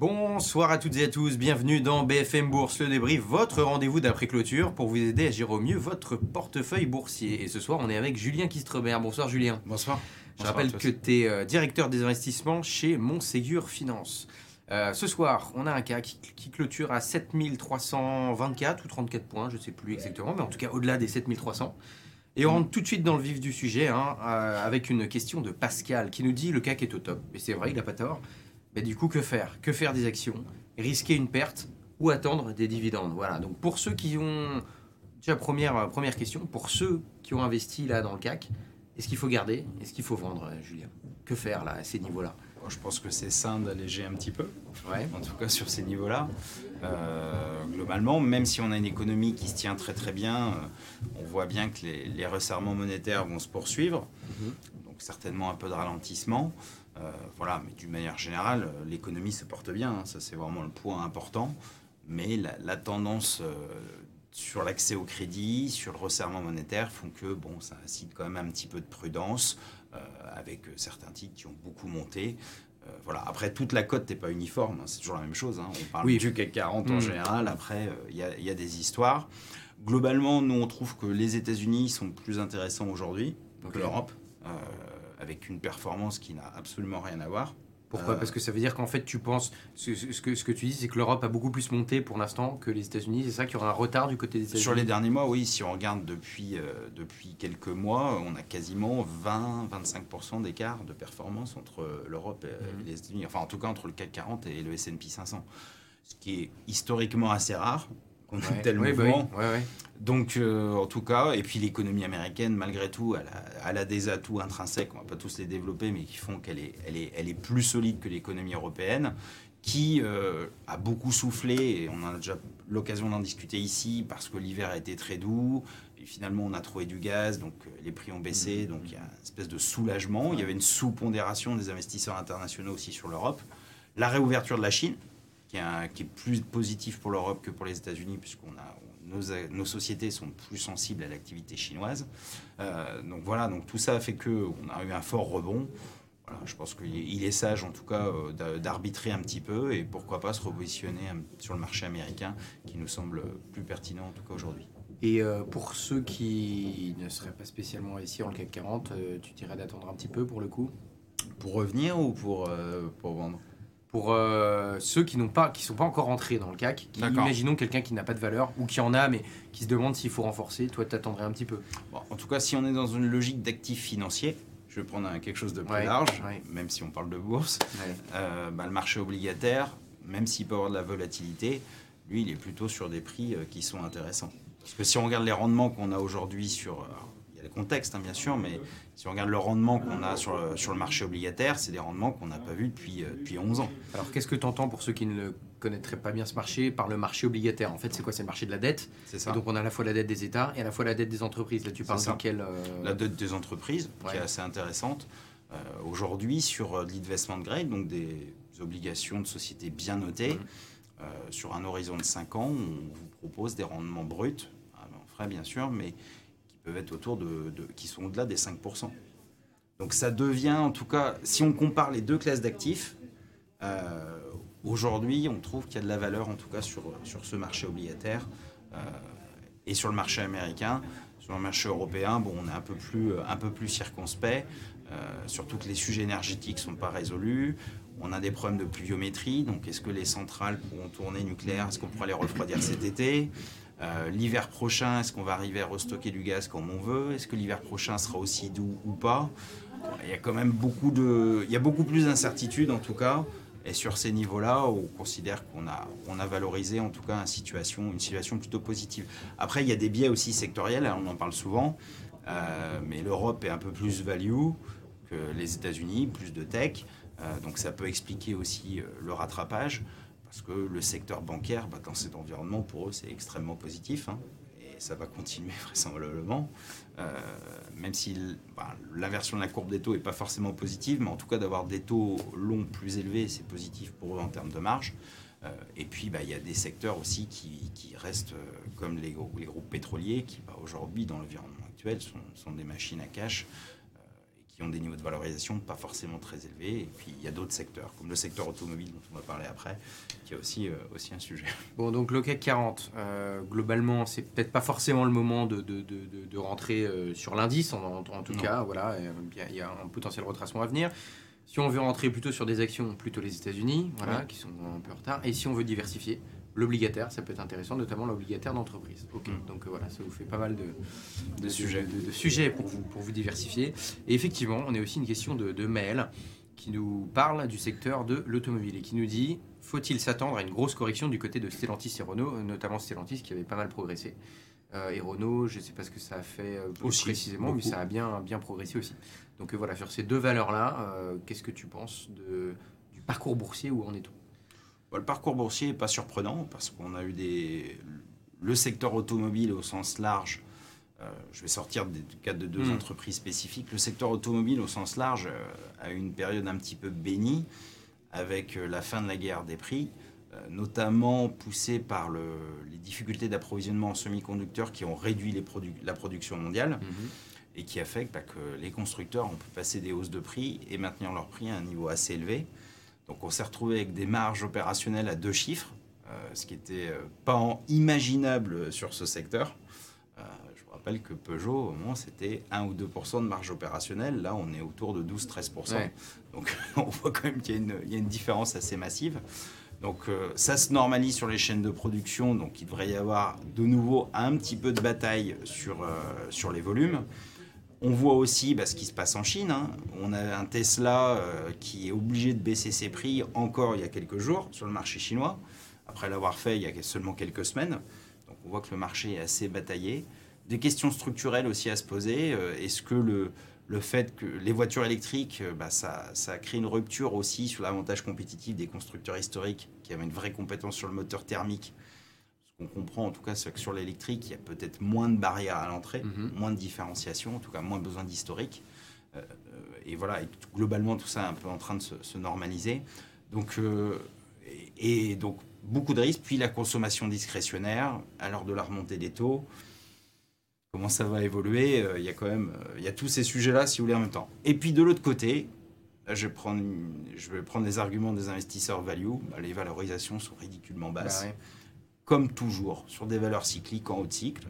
Bonsoir à toutes et à tous, bienvenue dans BFM Bourse, le débrief, votre rendez-vous d'après-clôture pour vous aider à gérer au mieux votre portefeuille boursier. Et ce soir, on est avec Julien Kistrebert. Bonsoir Julien. Bonsoir. Je rappelle que tu es euh, directeur des investissements chez Montségur Finance. Euh, ce soir, on a un cas qui, clôture à 7324 ou 34 points, je ne sais plus exactement, mais en tout cas au-delà des 7300. Et on rentre tout de suite dans le vif du sujet hein, euh, avec une question de Pascal qui nous dit le CAC est au top. Et c'est vrai, il n'a pas tort. Mais du coup, que faire? Que faire des actions? Risquer une perte ou attendre des dividendes? Voilà, donc pour ceux qui ont... Déjà, première, première question, pour ceux qui ont investi là dans le CAC, est-ce qu'il faut garder? Est-ce qu'il faut vendre, euh, Julien? Que faire là, à ces niveaux-là? Je pense que c'est sain d'alléger un petit peu, ouais. en tout cas sur ces niveaux-là. Euh, globalement, même si on a une économie qui se tient très très bien, euh, on voit bien que les, resserrements monétaires vont se poursuivre, mhm. donc certainement un peu de ralentissement. Euh, voilà, mais d'une manière générale, euh, l'économie se porte bien, hein, ça c'est vraiment le point important. Mais la, tendance euh, sur l'accès au crédit, sur le resserrement monétaire font que bon, ça incite quand même un petit peu de prudence avec certains titres qui ont beaucoup monté. voilà. Après, toute la cote n'est pas uniforme, hein, c'est toujours la même chose. Hein. On parle du CAC 40 en mm. général, après, il y, y, a des histoires. Globalement, nous, on trouve que les États-Unis sont plus intéressants aujourd'hui que l'Europe avec une performance qui n'a absolument rien à voir. Pourquoi? Euh, Parce que ça veut dire qu'en fait, tu penses, ce, que, ce que tu dis, c'est que l'Europe a beaucoup plus monté pour l'instant que les États-Unis. C'est ça qu'il y aura un retard du côté des États-Unis? Sur les derniers mois, oui. Si on regarde depuis, euh, depuis quelques mois, on a quasiment 20-25% d'écart de performance entre l'Europe et, mhm. les États-Unis. Enfin, en tout cas, entre le CAC 40 et le S&P 500. Ce qui est historiquement assez rare qu'on ait tel bah mouvement. Donc, euh, en tout cas, et puis l'économie américaine, malgré tout, elle a, des atouts intrinsèques, on ne va pas tous les développer, mais qui font qu'elle est, elle est, elle est plus solide que l'économie européenne, qui euh, a beaucoup soufflé, et on a déjà l'occasion d'en discuter ici, parce que l'hiver a été très doux, et finalement on a trouvé du gaz, donc euh, les prix ont baissé, mmh. donc il y a une espèce de soulagement. Il y avait une sous-pondération des investisseurs internationaux aussi sur l'Europe. La réouverture de la Chine, qui est, qui est plus positif pour l'Europe que pour les États-Unis, puisqu'on a nos, sociétés sont plus sensibles à l'activité chinoise. Euh, donc voilà, donc tout ça a fait qu'on a eu un fort rebond. je pense qu'il est sage en tout cas euh, d'arbitrer un petit peu et pourquoi pas se repositionner sur le marché américain qui nous semble plus pertinent en tout cas aujourd'hui. Et euh, pour ceux qui ne seraient pas spécialement ici en CAC 40, tu dirais d'attendre un petit peu pour le coup? Pour revenir ou pour, pour vendre? Pour euh, ceux qui n'ont pas, qui sont pas encore entrés dans le CAC. imaginons quelqu'un qui n'a pas de valeur ou qui en a, mais qui se demande s'il faut renforcer. Toi, t'attendrais un petit peu. en tout cas, si on est dans une logique d'actifs financiers, je vais prendre quelque chose de plus large, même si on parle de bourse. Euh, bah, le marché obligataire, même s'il peut avoir de la volatilité, lui, il est plutôt sur des prix euh, qui sont intéressants. Parce que si on regarde les rendements qu'on a aujourd'hui sur contexte, hein, bien sûr, mais si on regarde le rendement qu'on a sur le, sur le marché obligataire, c'est des rendements qu'on n'a pas vus depuis, euh, depuis 11 ans. Alors, qu'est-ce que tu entends pour ceux qui ne connaîtraient pas bien ce marché par le marché obligataire? En fait, c'est quoi? C'est le marché de la dette? C'est ça. donc, on a à la fois la dette des États et à la fois la dette des entreprises. Là, tu parles de quelle euh, La dette des entreprises, qui est assez intéressante. Euh, aujourd'hui, sur de l'investment grade, donc des obligations de sociétés bien notées, mmh. sur un horizon de 5 ans, on vous propose des rendements bruts, en frais bien sûr, mais peuvent être autour de, qui sont au-delà des 5%. Donc ça devient, en tout cas, si on compare les deux classes d'actifs, euh, aujourd'hui, on trouve qu'il y a de la valeur, en tout cas, sur, sur ce marché obligataire euh, et sur le marché américain. Sur le marché européen, bon, on est un peu plus, un peu plus circonspect, euh, surtout que les sujets énergétiques ne sont pas résolus. On a des problèmes de pluviométrie, donc est-ce que les centrales pourront tourner nucléaires Est-ce qu'on pourra les refroidir cet été? Euh, l'hiver prochain, est-ce qu'on va arriver à restocker du gaz comme on veut? Est-ce que l'hiver prochain sera aussi doux ou pas? Il y a quand même beaucoup de, il y a beaucoup plus d'incertitudes en tout cas. Et sur ces niveaux-là, on considère qu'on a, on a valorisé en tout cas une situation, plutôt positive. Après, il y a des biais aussi sectoriels, hein, on en parle souvent, euh, mais l'Europe est un peu plus value que les États-Unis, plus de tech, euh, donc ça peut expliquer aussi le rattrapage parce que le secteur bancaire, bah, dans cet environnement, pour eux, c'est extrêmement positif. Hein, et ça va continuer vraisemblablement. Euh, même si bah, l'inversion de la courbe des taux n'est pas forcément positive, mais en tout cas d'avoir des taux longs plus élevés, c'est positif pour eux en termes de marge. Euh, et puis, bah, il y a des secteurs aussi qui, restent euh, comme les, groupes pétroliers, qui aujourd'hui, dans l'environnement actuel, sont, des machines à cash qui ont des niveaux de valorisation pas forcément très élevés. Et puis il y a d'autres secteurs, comme le secteur automobile dont on va parler après, qui est aussi, euh, aussi un sujet. Bon, donc le CAC 40, euh, globalement, c'est peut-être pas forcément le moment de, de, de, de rentrer euh, sur l'indice, en, en, tout cas, voilà, il y a un potentiel retracement à venir. Si on veut rentrer plutôt sur des actions, plutôt les États-Unis, voilà, qui sont un peu en retard. Et si on veut diversifier, l'obligataire, ça peut être intéressant, notamment l'obligataire d'entreprise. Ok, mm. donc euh, voilà, ça vous fait pas mal de, sujets, de, sujets pour, vous, pour vous diversifier. Et effectivement, on a aussi une question de, de mail qui nous parle du secteur de l'automobile et qui nous dit faut-il s'attendre à une grosse correction du côté de Stellantis et Renault, notamment Stellantis qui avait pas mal progressé. Euh, et Renault, je ne sais pas ce que ça a fait euh, précisément, mais ça a bien, bien progressé aussi. Donc voilà, sur ces deux valeurs-là, qu'est-ce que tu penses de, du parcours boursier où en est-on? Le parcours boursier n'est pas surprenant parce qu'on a eu des... le secteur automobile au sens large. Euh, je vais sortir du cadre de deux hmm. entreprises spécifiques. Le secteur automobile au sens large euh, a eu une période un petit peu bénie avec euh, la fin de la guerre des prix, notamment poussée par le, les difficultés d'approvisionnement en semi-conducteurs qui ont réduit les la production mondiale. Hmm. et qui a fait bah, que les constructeurs ont pu passer des hausses de prix et maintenir leurs prix à un niveau assez élevé. Donc on s'est retrouvé avec des marges opérationnelles à deux chiffres, euh, ce qui n'était euh, pas imaginable sur ce secteur. Euh, je vous rappelle que Peugeot, au moins, c'était 1 ou 2% de marge opérationnelle. Là, on est autour de 12-13% Donc on voit quand même qu'il y, a une différence assez massive. Donc ça se normalise sur les chaînes de production, donc il devrait y avoir de nouveau un petit peu de bataille sur, sur les volumes. On voit aussi bah, ce qui se passe en Chine. Hein. On a un Tesla euh, qui est obligé de baisser ses prix encore il y a quelques jours sur le marché chinois, après l'avoir fait il y a seulement quelques semaines. Donc on voit que le marché est assez bataillé. Des questions structurelles aussi à se poser. Euh, est-ce que le, fait que les voitures électriques, euh, bah, ça crée une rupture aussi sur l'avantage compétitif des constructeurs historiques qui avaient une vraie compétence sur le moteur thermique on comprend en tout cas, que sur l'électrique, il y a peut-être moins de barrières à l'entrée, mhm. moins de différenciation, en tout cas moins besoin d'historique. Euh, et voilà, globalement, tout ça est un peu en train de se, normaliser. Donc, euh, et, donc, beaucoup de risques. Puis la consommation discrétionnaire, à l'heure de la remontée des taux, comment ça va évoluer euh, Il y a quand même il y a tous ces sujets-là, si vous voulez, en même temps. Et puis de l'autre côté, je vais, prendre, je vais prendre les arguments des investisseurs value. Bah, les valorisations sont ridiculement basses. Bah comme toujours, sur des valeurs cycliques en haut de cycle.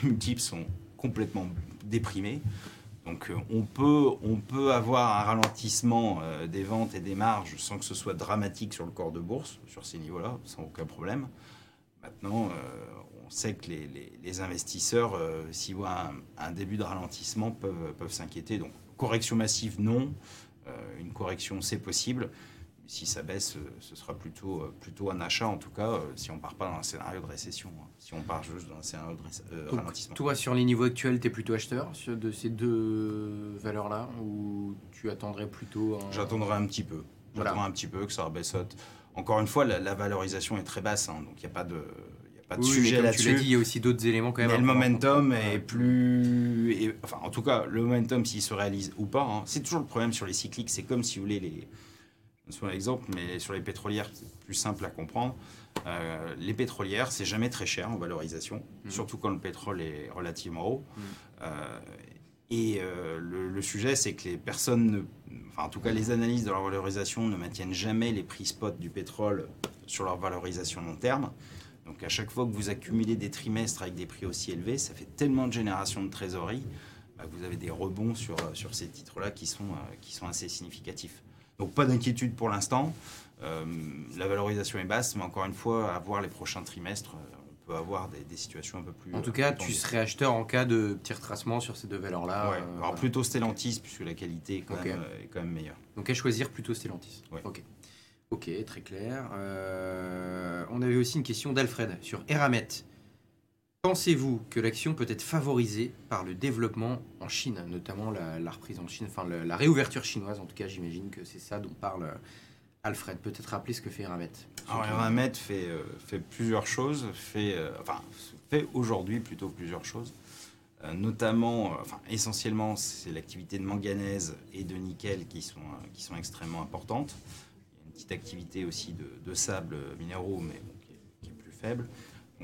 Les multiples sont complètement déprimés. Donc euh, on peut, on peut avoir un ralentissement euh, des ventes et des marges sans que ce soit dramatique sur le corps de bourse, sur ces niveaux-là, sans aucun problème. Maintenant, euh, on sait que les, investisseurs, s'ils voient un, début de ralentissement, peuvent, peuvent s'inquiéter. Donc correction massive, non. une correction, c'est possible si ça baisse, euh, ce sera plutôt, euh, plutôt un achat, en tout cas, euh, si on ne part pas dans un scénario de récession, hein. si on part juste dans un scénario de ralentissement. Toi, sur les niveaux actuels, tu es plutôt acheteur de ces deux valeurs-là ou tu attendrais plutôt J'attendrai un petit peu. J'attendrai un petit peu que ça rebaisse. Encore une fois, la, valorisation est très basse, hein, donc il n'y a pas de, pas de sujet là-dessus. il y a aussi d'autres éléments quand même. Mais le momentum est plus. enfin, en tout cas, le momentum, s'il se réalise ou pas, hein, c'est toujours le problème sur les cycliques. C'est comme si vous voulez les sur l'exemple, mais sur les pétrolières, c'est plus simple à comprendre. Euh, les pétrolières, c'est jamais très cher en valorisation, mmh. surtout quand le pétrole est relativement haut. Mmh. Euh, et euh, le, sujet, c'est que les personnes, enfin, en tout cas les analyses de leur valorisation ne maintiennent jamais les prix spot du pétrole sur leur valorisation long terme. Donc à chaque fois que vous accumulez des trimestres avec des prix aussi élevés, ça fait tellement de générations de trésorerie, bah, vous avez des rebonds sur, sur ces titres-là qui, sont qui sont assez significatifs. Donc pas d'inquiétude pour l'instant. Euh, la valorisation est basse, mais encore une fois, à voir les prochains trimestres, euh, on peut avoir des, situations un peu plus. En tout cas, tu serais acheteur en cas de petit retracement sur ces deux valeurs-là. Ouais. Euh, Alors plutôt Stellantis, puisque la qualité est quand, même, meilleure. Donc à choisir plutôt Stellantis. Ok. Ok, très clair. on avait aussi une question d'Alfred sur Eramet. Pensez-vous que l'action peut être favorisée par le développement en Chine, notamment la, reprise en Chine, enfin la réouverture chinoise, en tout cas j'imagine que c'est ça dont parle euh, Alfred. Peut-être rappeler ce que fait Eramet. Alors Eramet fait, euh, fait plusieurs choses, fait, euh, enfin, fait aujourd'hui plutôt plusieurs choses. notamment, enfin essentiellement, c'est l'activité de manganèse et de nickel qui sont, qui sont extrêmement importantes. Il y a une petite activité aussi de, de sable minéraux, mais qui, est, plus faible.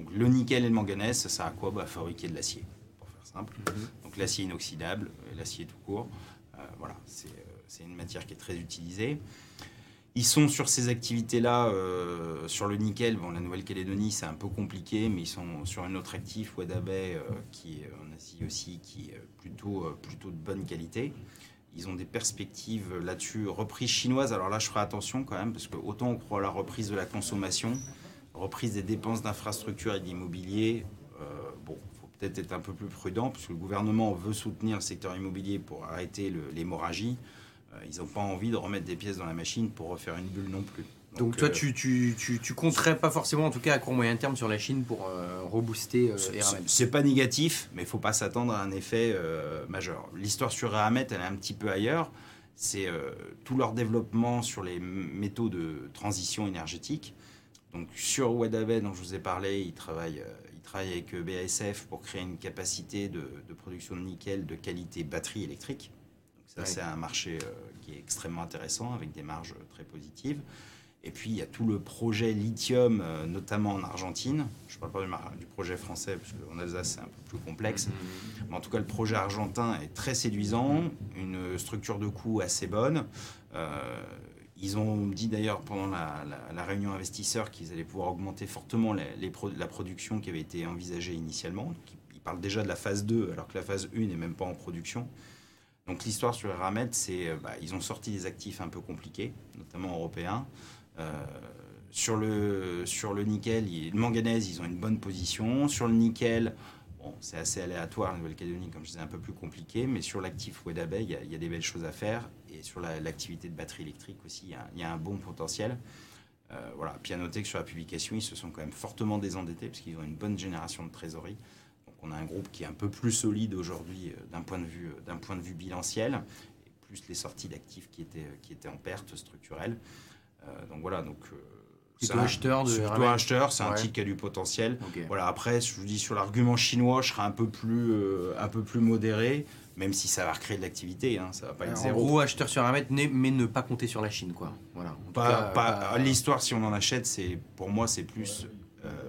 Donc le nickel et le manganèse, ça sert à quoi? Bah, Fabriquer de l'acier, pour faire simple. Mhm. Donc l'acier inoxydable, l'acier tout court. Euh, voilà, c'est une matière qui est très utilisée. Ils sont sur ces activités-là, sur le nickel. Bon, la Nouvelle-Calédonie, c'est un peu compliqué, mais ils sont sur un autre actif, Wadabay, qui est en Asie aussi, qui est plutôt, plutôt de bonne qualité. Ils ont des perspectives là-dessus. Reprise chinoise, alors là, je ferai attention quand même, parce que autant on croit à la reprise de la consommation, reprise des dépenses d'infrastructures et d'immobilier, euh, bon, il faut peut-être être un peu plus prudent, parce que le gouvernement veut soutenir le secteur immobilier pour arrêter l'hémorragie. Euh, ils n'ont pas envie de remettre des pièces dans la machine pour refaire une bulle non plus. Donc, toi, euh, tu, tu, tu, tu, compterais pas forcément, en tout cas à court moyen terme, sur la Chine pour euh, rebooster euh, C'est pas négatif, mais il faut pas s'attendre à un effet majeur. L'histoire sur Eramet, elle est un petit peu ailleurs. C'est tout leur développement sur les métaux de transition énergétique. Donc sur Wadabé, dont je vous ai parlé, ils travaillent, ils travaillent avec BASF pour créer une capacité de, de production de nickel de qualité batterie électrique. Donc ça, c'est un marché qui est extrêmement intéressant avec des marges très positives. Et puis, il y a tout le projet lithium, euh, notamment en Argentine. Je ne parle pas du, projet français, parce qu'en Alsace, c'est un peu plus complexe. Mm-hmm. Mais en tout cas, le projet argentin est très séduisant, une structure de coût assez bonne. Euh, ils ont dit d'ailleurs pendant la, réunion investisseurs qu'ils allaient pouvoir augmenter fortement la production qui avait été envisagée initialement. ils parlent déjà de la phase 2, alors que la phase 1 n'est même pas en production. Donc l'histoire sur Eramet, c'est euh, bah, ils ont sorti des actifs un peu compliqués, notamment européens. Euh, sur, le, sur le nickel, le manganèse, ils ont une bonne position. Sur le nickel, c'est assez aléatoire, la Nouvelle-Calédonie, comme je disais, un peu plus compliqué. Mais sur l'actif Wedabay, il, y, a des belles choses à faire. Et sur l'activité de batterie électrique aussi, il y a, un bon potentiel. Euh, voilà. Puis à noter que sur la publication, ils se sont quand même fortement désendettés parce qu'ils ont une bonne génération de trésorerie. Donc on a un groupe qui est un peu plus solide aujourd'hui euh, d'un point, de vue, d'un point bilanciel, plus les sorties d'actifs qui étaient, en perte structurelle. Euh, donc voilà, donc. Euh, c'est un acheteur de plutôt acheteur, c'est un titre qui a du potentiel. Voilà, après, je vous dis sur l'argument chinois, je serai un peu plus, euh, un peu plus modéré, même si ça va recréer de l'activité, hein, ça va pas être zéro. En gros, acheteur sur un mètre, mais ne pas compter sur la Chine, quoi. Voilà. Pas, L'histoire, si on en achète, c'est pour moi, c'est plus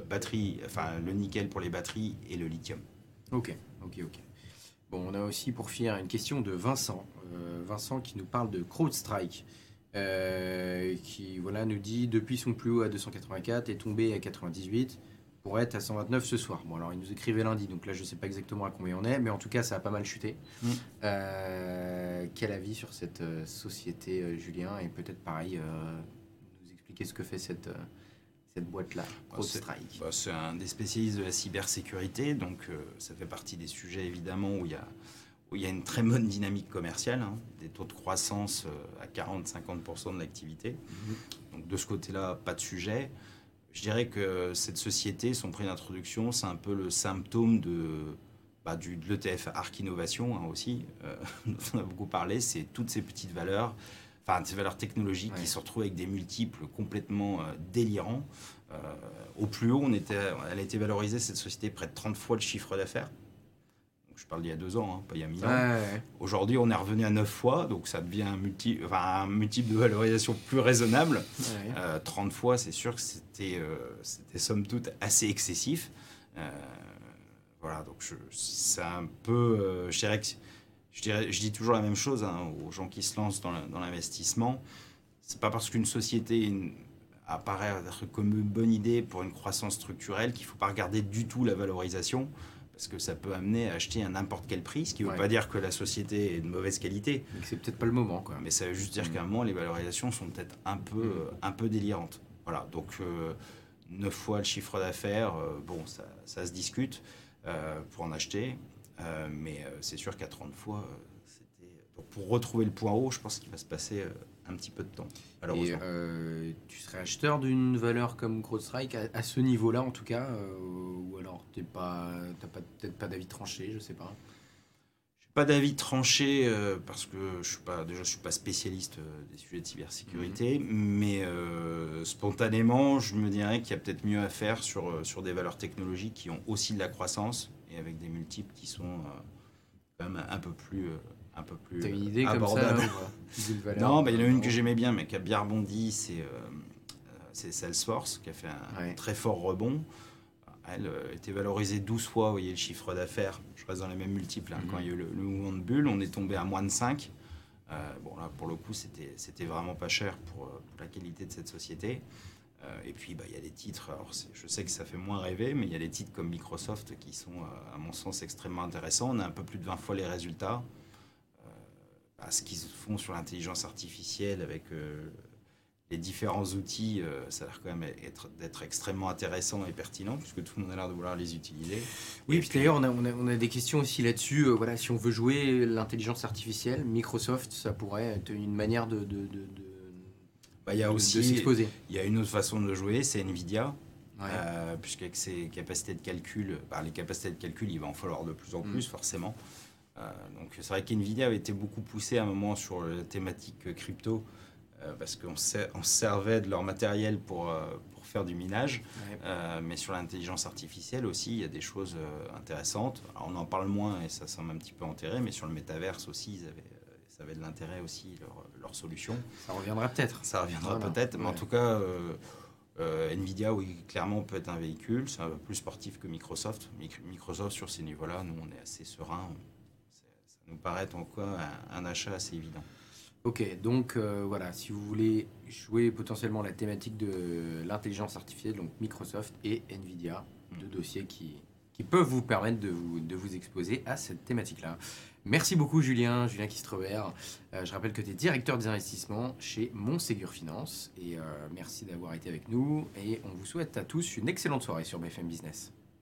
batterie, enfin le nickel pour les batteries et le lithium. Ok, ok, ok. Bon, on a aussi pour finir une question de Vincent. Vincent qui nous parle de CrowdStrike. Euh, qui voilà, nous dit depuis son plus haut à 284 est tombé à 98 pour être à 129 ce soir. Bon, alors il nous écrivait lundi, donc là je ne sais pas exactement à combien on est, mais en tout cas ça a pas mal chuté. Mm. Euh, quel avis sur cette euh, société, Julien? Et peut-être pareil, nous expliquer ce que fait cette, cette boîte-là, bah, CrowdStrike. Bah, c'est un des spécialistes de la cybersécurité, donc ça fait partie des sujets évidemment où il y a il y a une très bonne dynamique commerciale, hein, des taux de croissance euh, à 40-50% de l'activité. Mhm. Donc de ce côté-là, pas de sujet. Je dirais que cette société, son prix d'introduction, c'est un peu le symptôme de, bah, du, de l'ETF Arc Innovation hein, aussi, euh, dont on a beaucoup parlé, c'est toutes ces petites valeurs, enfin ces valeurs technologiques qui se retrouvent avec des multiples complètement euh, délirants. au plus haut, on était, elle a été valorisée, cette société, près de 30 fois le chiffre d'affaires je parle d'il y a deux ans, hein, pas il y a mille ans. Aujourd'hui, on est revenu à neuf fois, donc ça devient un, multi, enfin, un multiple de valorisation plus raisonnable. 30 euh, fois, c'est sûr que c'était, euh, c'était somme toute assez excessif. Euh, voilà, donc c'est un peu. je dirais que. Je, dirais, je dis toujours la même chose hein, aux gens qui se lancent dans l'investissement. C'est pas parce qu'une société apparaît comme une bonne idée pour une croissance structurelle qu'il ne faut pas regarder du tout la valorisation parce que ça peut amener à acheter à n'importe quel prix, ce qui ne veut pas dire que la société est de mauvaise qualité. Mais c'est peut-être pas le moment. Quoi. Mais ça veut juste dire mm. qu'à un moment, les valorisations sont peut-être un peu, mm. euh, un peu délirantes. Voilà, donc euh, 9 fois le chiffre d'affaires, euh, bon, ça, ça, se discute euh, pour en acheter, mais c'est sûr qu'à 30 fois, c'était... Pour retrouver le point haut, je pense qu'il va se passer un petit peu de temps. Et euh, tu serais acheteur d'une valeur comme CrowdStrike à, à ce niveau-là en tout cas, euh, ou alors tu n'as pas, peut-être pas d'avis tranché, je sais pas. Pas d'avis tranché euh, parce que je suis pas déjà je suis pas spécialiste des sujets de cybersécurité, mhm. mais spontanément je me dirais qu'il y a peut-être mieux à faire sur sur des valeurs technologiques qui ont aussi de la croissance et avec des multiples qui sont quand même un peu plus un peu plus une idée abordable. non, bah, il y en a une que j'aimais bien, mais qui a bien rebondi, c'est euh, Salesforce, qui a fait un, très fort rebond. Elle euh, était valorisée 12 fois, vous voyez le chiffre d'affaires, je reste dans les mêmes multiples, hein, quand mhm. il y a eu le, mouvement de bulle, on est tombé à moins de 5. bon, là, pour le coup, c'était vraiment pas cher pour, la qualité de cette société. et puis, bah, il y a des titres, alors je sais que ça fait moins rêver, mais il y a des titres comme Microsoft qui sont, à mon sens, extrêmement intéressants. On a un peu plus de 20 fois les résultats. Bah, ce qu'ils font sur l'intelligence artificielle avec les différents outils, euh, ça a l'air quand même d'être extrêmement intéressant et pertinent, puisque tout le monde a l'air de vouloir les utiliser. Oui, et puis, d'ailleurs, on a, on, a, des questions aussi là-dessus. Euh, voilà, si on veut jouer l'intelligence artificielle, Microsoft, ça pourrait être une manière de, de, de, bah, y a aussi, s'exposer. Il y a une autre façon de jouer, c'est Nvidia. Euh, puisqu'avec ses capacités de calcul, bah, les capacités de calcul, il va en falloir de plus en plus, mm. forcément. Donc c'est vrai qu'NVIDIA avait été beaucoup poussé à un moment sur la thématique crypto, euh, parce qu'on on servait de leur matériel pour, euh, pour faire du minage. Euh, mais sur l'intelligence artificielle aussi, il y a des choses intéressantes. on en parle moins et ça semble un petit peu enterré, mais sur le métaverse aussi, ils avaient, ça avait de l'intérêt aussi, leur, leur, solution. Ça reviendra peut-être. Ça reviendra peut-être, mais en tout cas... Nvidia, oui, clairement peut être un véhicule. C'est un peu plus sportif que Microsoft. Microsoft, sur ces niveaux-là, nous, on est assez serein. Nous paraît en quoi un achat assez évident. Ok, donc euh, voilà, si vous voulez jouer potentiellement la thématique de l'intelligence artificielle, donc Microsoft et Nvidia, deux dossiers qui, qui peuvent vous permettre de vous, de vous exposer à cette thématique-là. Merci beaucoup Julien, Julien Kistrover. Euh, je rappelle que tu es directeur des investissements chez Montségur Finance et euh, merci d'avoir été avec nous et on vous souhaite à tous une excellente soirée sur BFM Business.